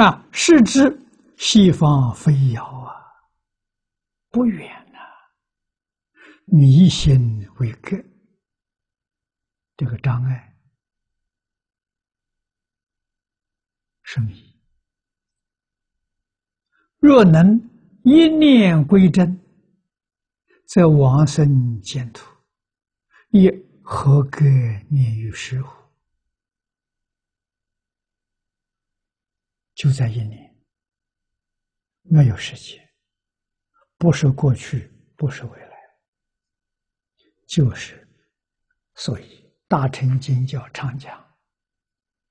啊是知西方非遥啊，不远呐，迷心为隔，这个障碍是迷。若能一念归真，则往生净土，亦何隔念于师乎？就在一年，没有时间，不是过去，不是未来，就是，所以大乘经教常讲，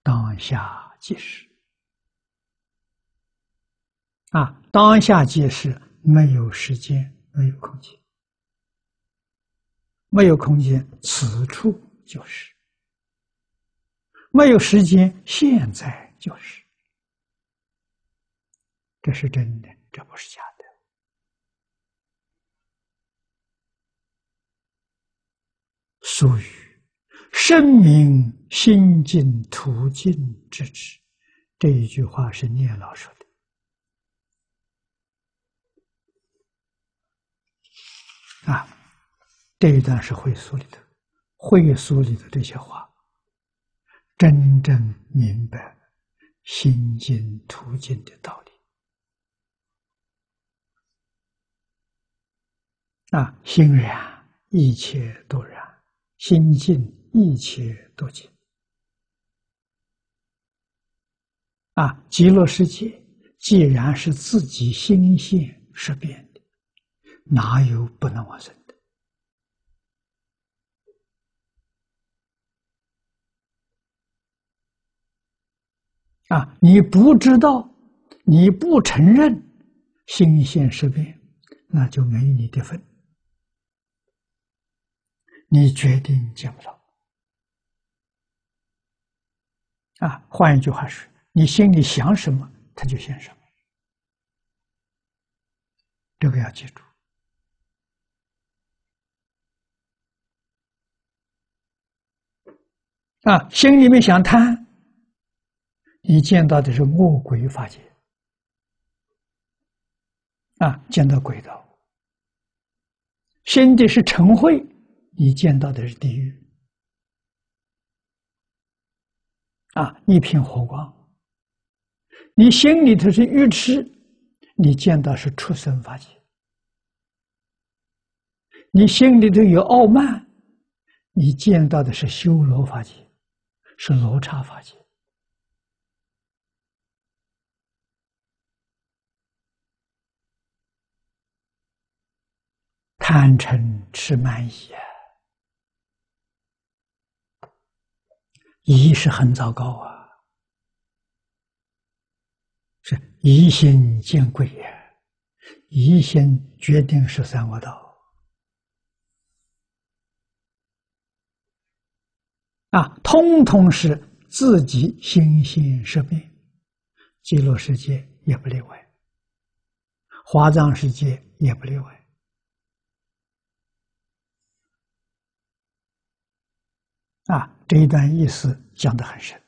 当下即是，啊，当下即是，没有时间，没有空间，没有空间，此处就是，没有时间，现在就是。这是真的，这不是假的。俗语“生命心境途径之旨”，这一句话是聂老说的。啊，这一段是会所里头，会所里的这些话，真正明白心境途径的道理。啊，心然一切都然，心静一切都静。啊，极乐世界既然是自己心性识变的，哪有不能往生的？啊，你不知道，你不承认心性识变，那就没你的份。你决定见不到啊！换一句话说，你心里想什么，他就现什么。这个要记住啊！心里面想贪，你见到的是恶鬼法界啊，见到鬼道；心的是嗔恚。你见到的是地狱啊，一片火光；你心里头是愚痴，你见到是畜生法界；你心里头有傲慢，你见到的是修罗法界，是罗刹法界。贪嗔痴慢疑啊！疑是很糟糕啊，是疑心见鬼呀，疑心决定是三恶道。啊，通通是自己心心识变，极乐世界也不例外，华藏世界也不例外。啊，这一段意思讲得很深。